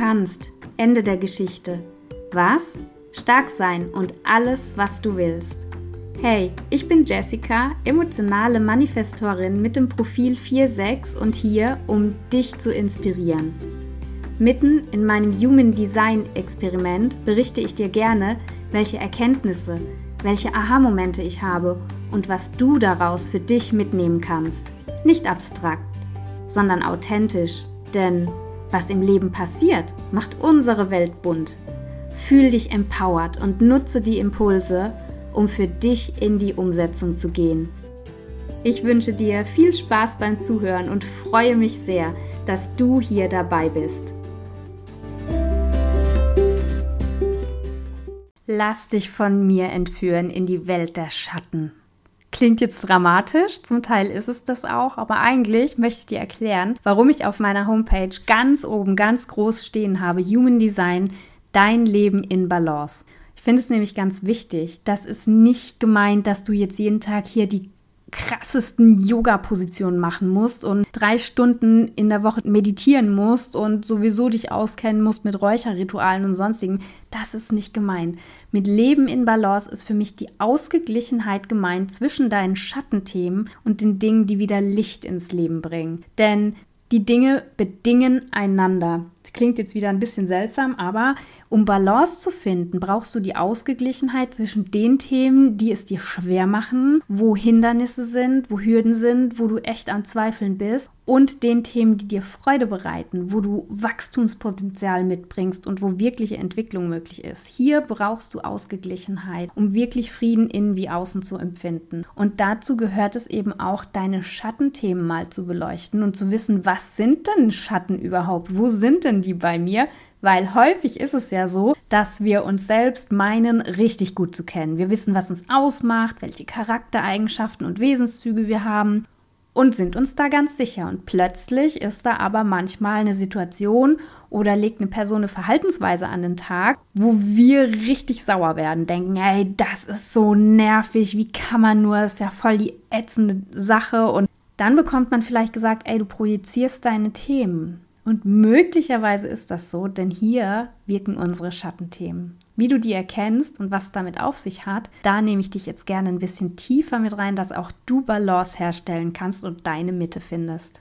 kannst. Ende der Geschichte. Was? Stark sein und alles, was du willst. Hey, ich bin Jessica, emotionale Manifestorin mit dem Profil 46 und hier, um dich zu inspirieren. Mitten in meinem Human Design Experiment berichte ich dir gerne, welche Erkenntnisse, welche Aha-Momente ich habe und was du daraus für dich mitnehmen kannst. Nicht abstrakt, sondern authentisch, denn was im Leben passiert, macht unsere Welt bunt. Fühl dich empowered und nutze die Impulse, um für dich in die Umsetzung zu gehen. Ich wünsche dir viel Spaß beim Zuhören und freue mich sehr, dass du hier dabei bist. Lass dich von mir entführen in die Welt der Schatten. Klingt jetzt dramatisch, zum Teil ist es das auch, aber eigentlich möchte ich dir erklären, warum ich auf meiner Homepage ganz oben, ganz groß stehen habe, Human Design, dein Leben in Balance. Ich finde es nämlich ganz wichtig, dass es nicht gemeint, dass du jetzt jeden Tag hier die krassesten Yoga-Positionen machen musst und drei Stunden in der Woche meditieren musst und sowieso dich auskennen musst mit Räucherritualen und sonstigen. Das ist nicht gemeint. Mit Leben in Balance ist für mich die Ausgeglichenheit gemeint zwischen deinen Schattenthemen und den Dingen, die wieder Licht ins Leben bringen. Denn die Dinge bedingen einander. Klingt jetzt wieder ein bisschen seltsam, aber um Balance zu finden, brauchst du die Ausgeglichenheit zwischen den Themen, die es dir schwer machen, wo Hindernisse sind, wo Hürden sind, wo du echt am Zweifeln bist und den Themen, die dir Freude bereiten, wo du Wachstumspotenzial mitbringst und wo wirkliche Entwicklung möglich ist. Hier brauchst du Ausgeglichenheit, um wirklich Frieden innen wie außen zu empfinden. Und dazu gehört es eben auch, deine Schattenthemen mal zu beleuchten und zu wissen, was sind denn Schatten überhaupt? Wo sind denn die bei mir? Weil häufig ist es ja so, dass wir uns selbst meinen, richtig gut zu kennen. Wir wissen, was uns ausmacht, welche Charaktereigenschaften und Wesenszüge wir haben und sind uns da ganz sicher. Und plötzlich ist da aber manchmal eine Situation oder legt eine Person eine Verhaltensweise an den Tag, wo wir richtig sauer werden, denken, ey, das ist so nervig, wie kann man nur, das ist ja voll die ätzende Sache. Und dann bekommt man vielleicht gesagt, ey, du projizierst deine Themen. Und möglicherweise ist das so, denn hier wirken unsere Schattenthemen. Wie du die erkennst und was damit auf sich hat, da nehme ich dich jetzt gerne ein bisschen tiefer mit rein, dass auch du Balance herstellen kannst und deine Mitte findest.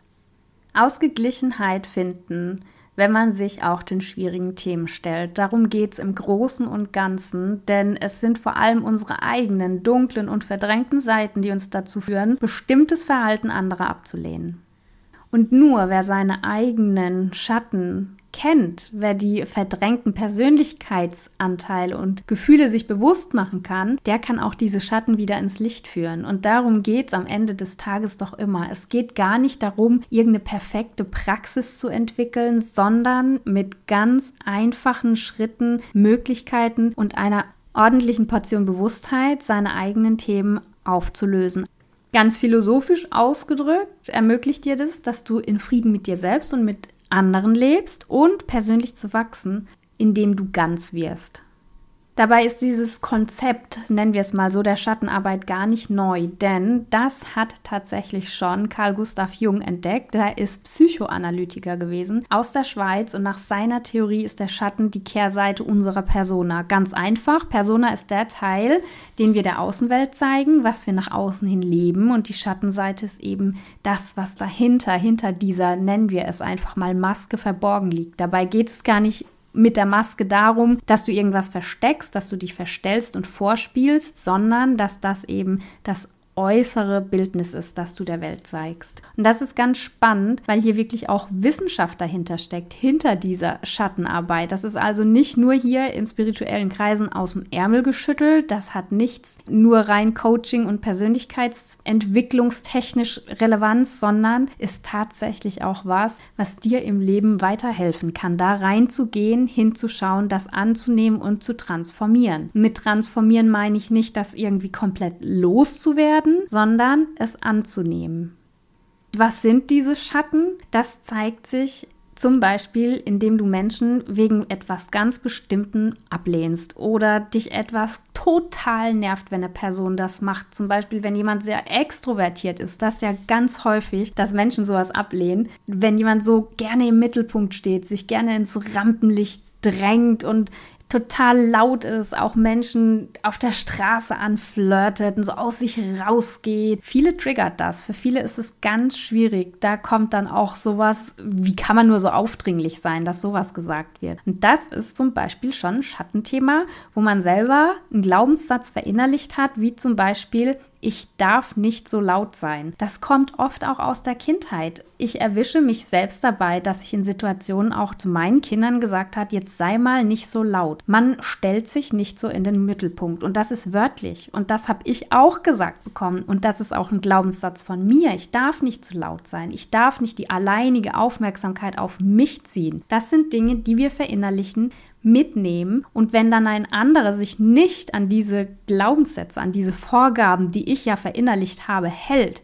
Ausgeglichenheit finden, wenn man sich auch den schwierigen Themen stellt. Darum geht es im Großen und Ganzen, denn es sind vor allem unsere eigenen dunklen und verdrängten Seiten, die uns dazu führen, bestimmtes Verhalten anderer abzulehnen. Und nur wer seine eigenen Schatten kennt, wer die verdrängten Persönlichkeitsanteile und Gefühle sich bewusst machen kann, der kann auch diese Schatten wieder ins Licht führen. Und darum geht es am Ende des Tages doch immer. Es geht gar nicht darum, irgendeine perfekte Praxis zu entwickeln, sondern mit ganz einfachen Schritten, Möglichkeiten und einer ordentlichen Portion Bewusstheit seine eigenen Themen aufzulösen. Ganz philosophisch ausgedrückt ermöglicht dir das, dass du in Frieden mit dir selbst und mit anderen lebst und persönlich zu wachsen, indem du ganz wirst. Dabei ist dieses Konzept, nennen wir es mal so, der Schattenarbeit gar nicht neu, denn das hat tatsächlich schon Carl Gustav Jung entdeckt. Er ist Psychoanalytiker gewesen aus der Schweiz und nach seiner Theorie ist der Schatten die Kehrseite unserer Persona. Ganz einfach, Persona ist der Teil, den wir der Außenwelt zeigen, was wir nach außen hin leben und die Schattenseite ist eben das, was dahinter, hinter dieser, nennen wir es einfach mal Maske verborgen liegt. Dabei geht es gar nicht mit der Maske darum, dass du irgendwas versteckst, dass du dich verstellst und vorspielst, sondern dass das eben das äußere Bildnis ist, das du der Welt zeigst. Und das ist ganz spannend, weil hier wirklich auch Wissenschaft dahinter steckt, hinter dieser Schattenarbeit. Das ist also nicht nur hier in spirituellen Kreisen aus dem Ärmel geschüttelt, das hat nichts nur rein Coaching und Persönlichkeitsentwicklungstechnisch Relevanz, sondern ist tatsächlich auch was, was dir im Leben weiterhelfen kann, da reinzugehen, hinzuschauen, das anzunehmen und zu transformieren. Mit transformieren meine ich nicht, das irgendwie komplett loszuwerden, werden, sondern es anzunehmen. Was sind diese Schatten? Das zeigt sich Zum Beispiel, indem du Menschen wegen etwas ganz Bestimmten ablehnst oder dich etwas total nervt, wenn eine Person das macht. Zum Beispiel, wenn jemand sehr extrovertiert ist. Das ist ja ganz häufig, dass Menschen sowas ablehnen. Wenn jemand so gerne im Mittelpunkt steht, sich gerne ins Rampenlicht drängt und total laut ist, auch Menschen auf der Straße anflirtet und so aus sich rausgeht. Viele triggert das. Für viele ist es ganz schwierig. Da kommt dann auch sowas, wie kann man nur so aufdringlich sein, dass sowas gesagt wird. Und das ist zum Beispiel schon ein Schattenthema, wo man selber einen Glaubenssatz verinnerlicht hat, wie zum Beispiel, ich darf nicht so laut sein. Das kommt oft auch aus der Kindheit. Ich erwische mich selbst dabei, dass ich in Situationen auch zu meinen Kindern gesagt habe, jetzt sei mal nicht so laut. Man stellt sich nicht so in den Mittelpunkt und das ist wörtlich und das habe ich auch gesagt bekommen und das ist auch ein Glaubenssatz von mir. Ich darf nicht zu laut sein. Ich darf nicht die alleinige Aufmerksamkeit auf mich ziehen. Das sind Dinge, die wir verinnerlichen, mitnehmen. Und wenn dann ein anderer sich nicht an diese Glaubenssätze, an diese Vorgaben, die ich ja verinnerlicht habe, hält,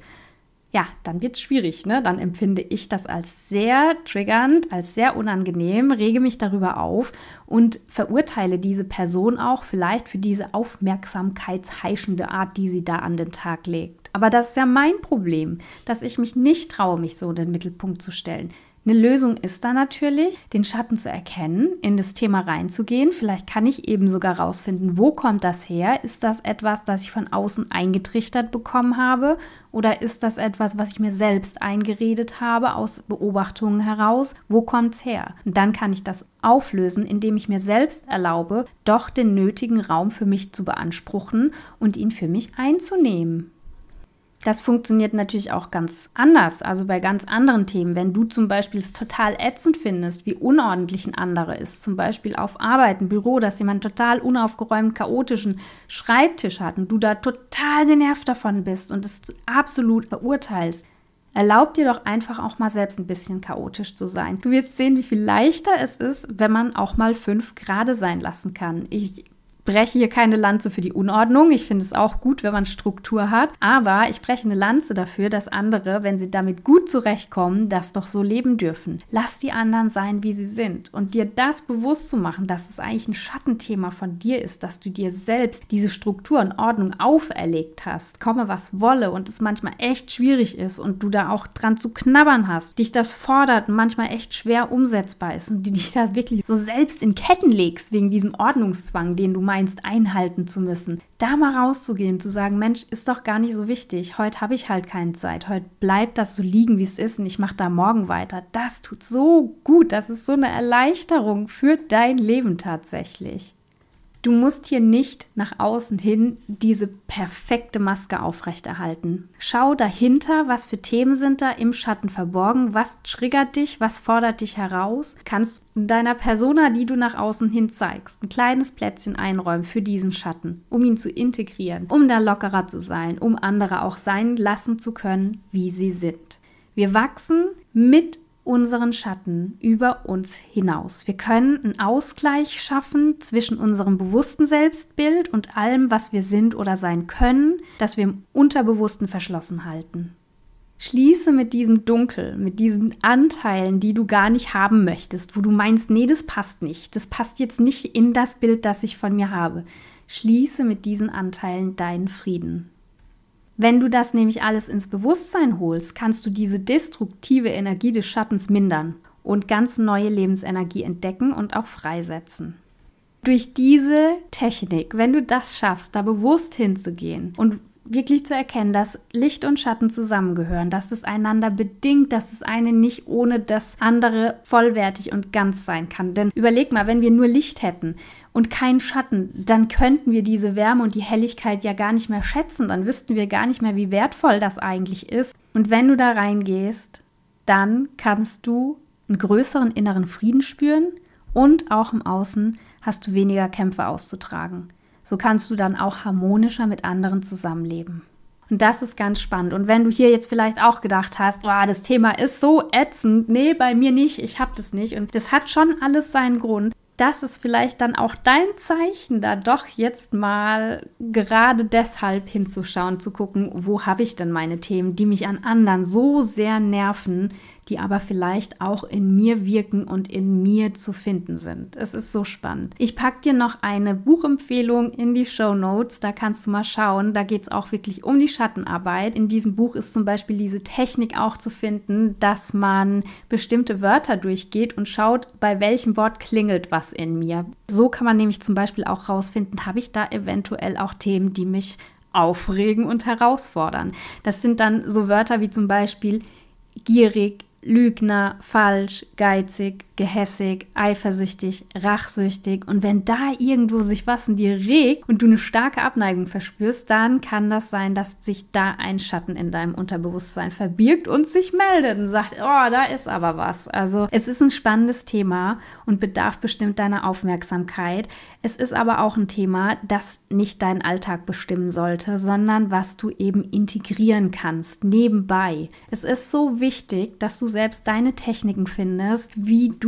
ja, dann wird es schwierig. Ne? Dann empfinde ich das als sehr triggernd, als sehr unangenehm, rege mich darüber auf und verurteile diese Person auch vielleicht für diese aufmerksamkeitsheischende Art, die sie da an den Tag legt. Aber das ist ja mein Problem, dass ich mich nicht traue, mich so in den Mittelpunkt zu stellen. Eine Lösung ist da natürlich, den Schatten zu erkennen, in das Thema reinzugehen. Vielleicht kann ich eben sogar rausfinden, wo kommt das her? Ist das etwas, das ich von außen eingetrichtert bekommen habe? Oder ist das etwas, was ich mir selbst eingeredet habe aus Beobachtungen heraus? Wo kommt es her? Und dann kann ich das auflösen, indem ich mir selbst erlaube, doch den nötigen Raum für mich zu beanspruchen und ihn für mich einzunehmen. Das funktioniert natürlich auch ganz anders, also bei ganz anderen Themen. Wenn du zum Beispiel es total ätzend findest, wie unordentlich ein anderer ist, zum Beispiel auf Arbeit, ein Büro, dass jemand total unaufgeräumt, chaotischen Schreibtisch hat und du da total genervt davon bist und es absolut verurteilst, Erlaub dir doch einfach auch mal selbst ein bisschen chaotisch zu sein. Du wirst sehen, wie viel leichter es ist, wenn man auch mal fünf Grade sein lassen kann. Ich breche hier keine Lanze für die Unordnung. Ich finde es auch gut, wenn man Struktur hat. Aber ich breche eine Lanze dafür, dass andere, wenn sie damit gut zurechtkommen, das doch so leben dürfen. Lass die anderen sein, wie sie sind. Und dir das bewusst zu machen, dass es eigentlich ein Schattenthema von dir ist, dass du dir selbst diese Struktur und Ordnung auferlegt hast, komme was wolle und es manchmal echt schwierig ist und du da auch dran zu knabbern hast, dich das fordert und manchmal echt schwer umsetzbar ist und du dich da wirklich so selbst in Ketten legst wegen diesem Ordnungszwang, den du meinst meinst, einhalten zu müssen. Da mal rauszugehen, zu sagen, Mensch, ist doch gar nicht so wichtig. Heute habe ich halt keine Zeit. Heute bleibt das so liegen, wie es ist und ich mache da morgen weiter. Das tut so gut. Das ist so eine Erleichterung für dein Leben tatsächlich. Du musst hier nicht nach außen hin diese perfekte Maske aufrechterhalten. Schau dahinter, was für Themen sind da im Schatten verborgen, was triggert dich, was fordert dich heraus. Kannst du in deiner Persona, die du nach außen hin zeigst, ein kleines Plätzchen einräumen für diesen Schatten, um ihn zu integrieren, um da lockerer zu sein, um andere auch sein lassen zu können, wie sie sind. Wir wachsen mit unseren Schatten über uns hinaus. Wir können einen Ausgleich schaffen zwischen unserem bewussten Selbstbild und allem, was wir sind oder sein können, das wir im Unterbewussten verschlossen halten. Schließe mit diesem Dunkel, mit diesen Anteilen, die du gar nicht haben möchtest, wo du meinst, nee, das passt nicht, das passt jetzt nicht in das Bild, das ich von mir habe. Schließe mit diesen Anteilen deinen Frieden. Wenn du das nämlich alles ins Bewusstsein holst, kannst du diese destruktive Energie des Schattens mindern und ganz neue Lebensenergie entdecken und auch freisetzen. Durch diese Technik, wenn du das schaffst, da bewusst hinzugehen und wirklich zu erkennen, dass Licht und Schatten zusammengehören, dass es einander bedingt, dass das eine nicht ohne das andere vollwertig und ganz sein kann. Denn überleg mal, wenn wir nur Licht hätten und keinen Schatten, dann könnten wir diese Wärme und die Helligkeit ja gar nicht mehr schätzen, dann wüssten wir gar nicht mehr, wie wertvoll das eigentlich ist. Und wenn du da reingehst, dann kannst du einen größeren inneren Frieden spüren und auch im Außen hast du weniger Kämpfe auszutragen. So kannst du dann auch harmonischer mit anderen zusammenleben. Und das ist ganz spannend. Und wenn du hier jetzt vielleicht auch gedacht hast, oh, das Thema ist so ätzend, nee, bei mir nicht, ich habe das nicht. Und das hat schon alles seinen Grund. das ist vielleicht dann auch dein Zeichen, da doch jetzt mal gerade deshalb hinzuschauen, zu gucken, wo habe ich denn meine Themen, die mich an anderen so sehr nerven, die aber vielleicht auch in mir wirken und in mir zu finden sind. Es ist so spannend. Ich packe dir noch eine Buchempfehlung in die Show Notes. Da kannst du mal schauen. Da geht es auch wirklich um die Schattenarbeit. In diesem Buch ist zum Beispiel diese Technik auch zu finden, dass man bestimmte Wörter durchgeht und schaut, bei welchem Wort klingelt was in mir. So kann man nämlich zum Beispiel auch rausfinden, habe ich da eventuell auch Themen, die mich aufregen und herausfordern. Das sind dann so Wörter wie zum Beispiel gierig, Lügner, falsch, geizig, gehässig, eifersüchtig, rachsüchtig. Und wenn da irgendwo sich was in dir regt und du eine starke Abneigung verspürst, dann kann das sein, dass sich da ein Schatten in deinem Unterbewusstsein verbirgt und sich meldet und sagt, oh, da ist aber was. Also es ist ein spannendes Thema und bedarf bestimmt deiner Aufmerksamkeit. Es ist aber auch ein Thema, das nicht deinen Alltag bestimmen sollte, sondern was du eben integrieren kannst, nebenbei. Es ist so wichtig, dass du selbst deine Techniken findest, wie du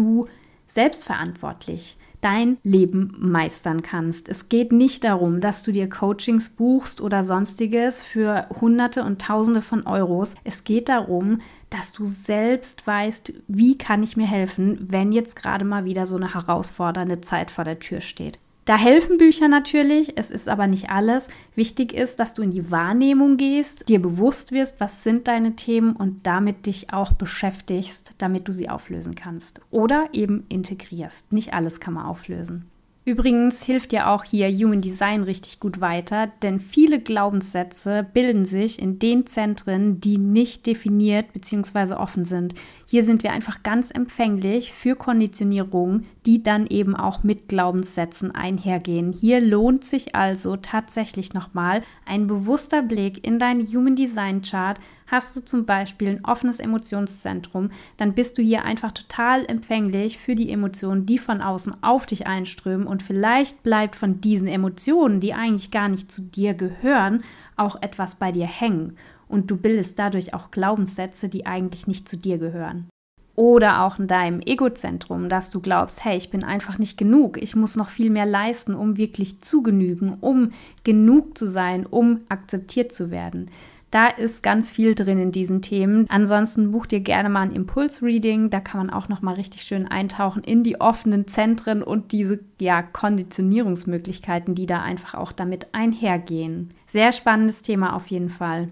selbstverantwortlich dein Leben meistern kannst. Es geht nicht darum, dass du dir Coachings buchst oder sonstiges für Hunderte und Tausende von Euros. Es geht darum, dass du selbst weißt, wie kann ich mir helfen, wenn jetzt gerade mal wieder so eine herausfordernde Zeit vor der Tür steht. Da helfen Bücher natürlich, es ist aber nicht alles. Wichtig ist, dass du in die Wahrnehmung gehst, dir bewusst wirst, was sind deine Themen und damit dich auch beschäftigst, damit du sie auflösen kannst. Oder eben integrierst. Nicht alles kann man auflösen. Übrigens hilft ja auch hier Human Design richtig gut weiter, denn viele Glaubenssätze bilden sich in den Zentren, die nicht definiert bzw. offen sind. Hier sind wir einfach ganz empfänglich für Konditionierungen, die dann eben auch mit Glaubenssätzen einhergehen. Hier lohnt sich also tatsächlich nochmal ein bewusster Blick in dein Human Design Chart. Hast du zum Beispiel ein offenes Emotionszentrum, dann bist du hier einfach total empfänglich für die Emotionen, die von außen auf dich einströmen und vielleicht bleibt von diesen Emotionen, die eigentlich gar nicht zu dir gehören, auch etwas bei dir hängen und du bildest dadurch auch Glaubenssätze, die eigentlich nicht zu dir gehören. Oder auch in deinem Egozentrum, dass du glaubst, hey, ich bin einfach nicht genug, ich muss noch viel mehr leisten, um wirklich zu genügen, um genug zu sein, um akzeptiert zu werden. Da ist ganz viel drin in diesen Themen. Ansonsten buch dir gerne mal ein Impulsreading. Da kann man auch noch mal richtig schön eintauchen in die offenen Zentren und diese ja, Konditionierungsmöglichkeiten, die da einfach auch damit einhergehen. Sehr spannendes Thema auf jeden Fall.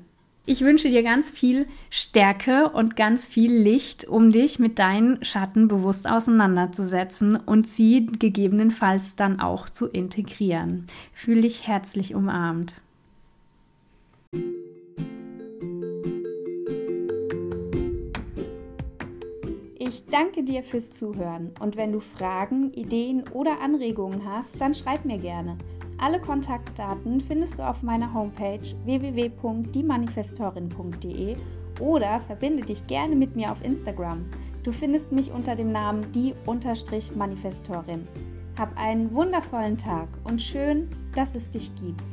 Ich wünsche dir ganz viel Stärke und ganz viel Licht, um dich mit deinen Schatten bewusst auseinanderzusetzen und sie gegebenenfalls dann auch zu integrieren. Fühl dich herzlich umarmt. Ich danke dir fürs Zuhören und wenn du Fragen, Ideen oder Anregungen hast, dann schreib mir gerne. Alle Kontaktdaten findest du auf meiner Homepage www.diemanifestorin.de oder verbinde dich gerne mit mir auf Instagram. Du findest mich unter dem Namen die-manifestorin. Hab einen wundervollen Tag und schön, dass es dich gibt.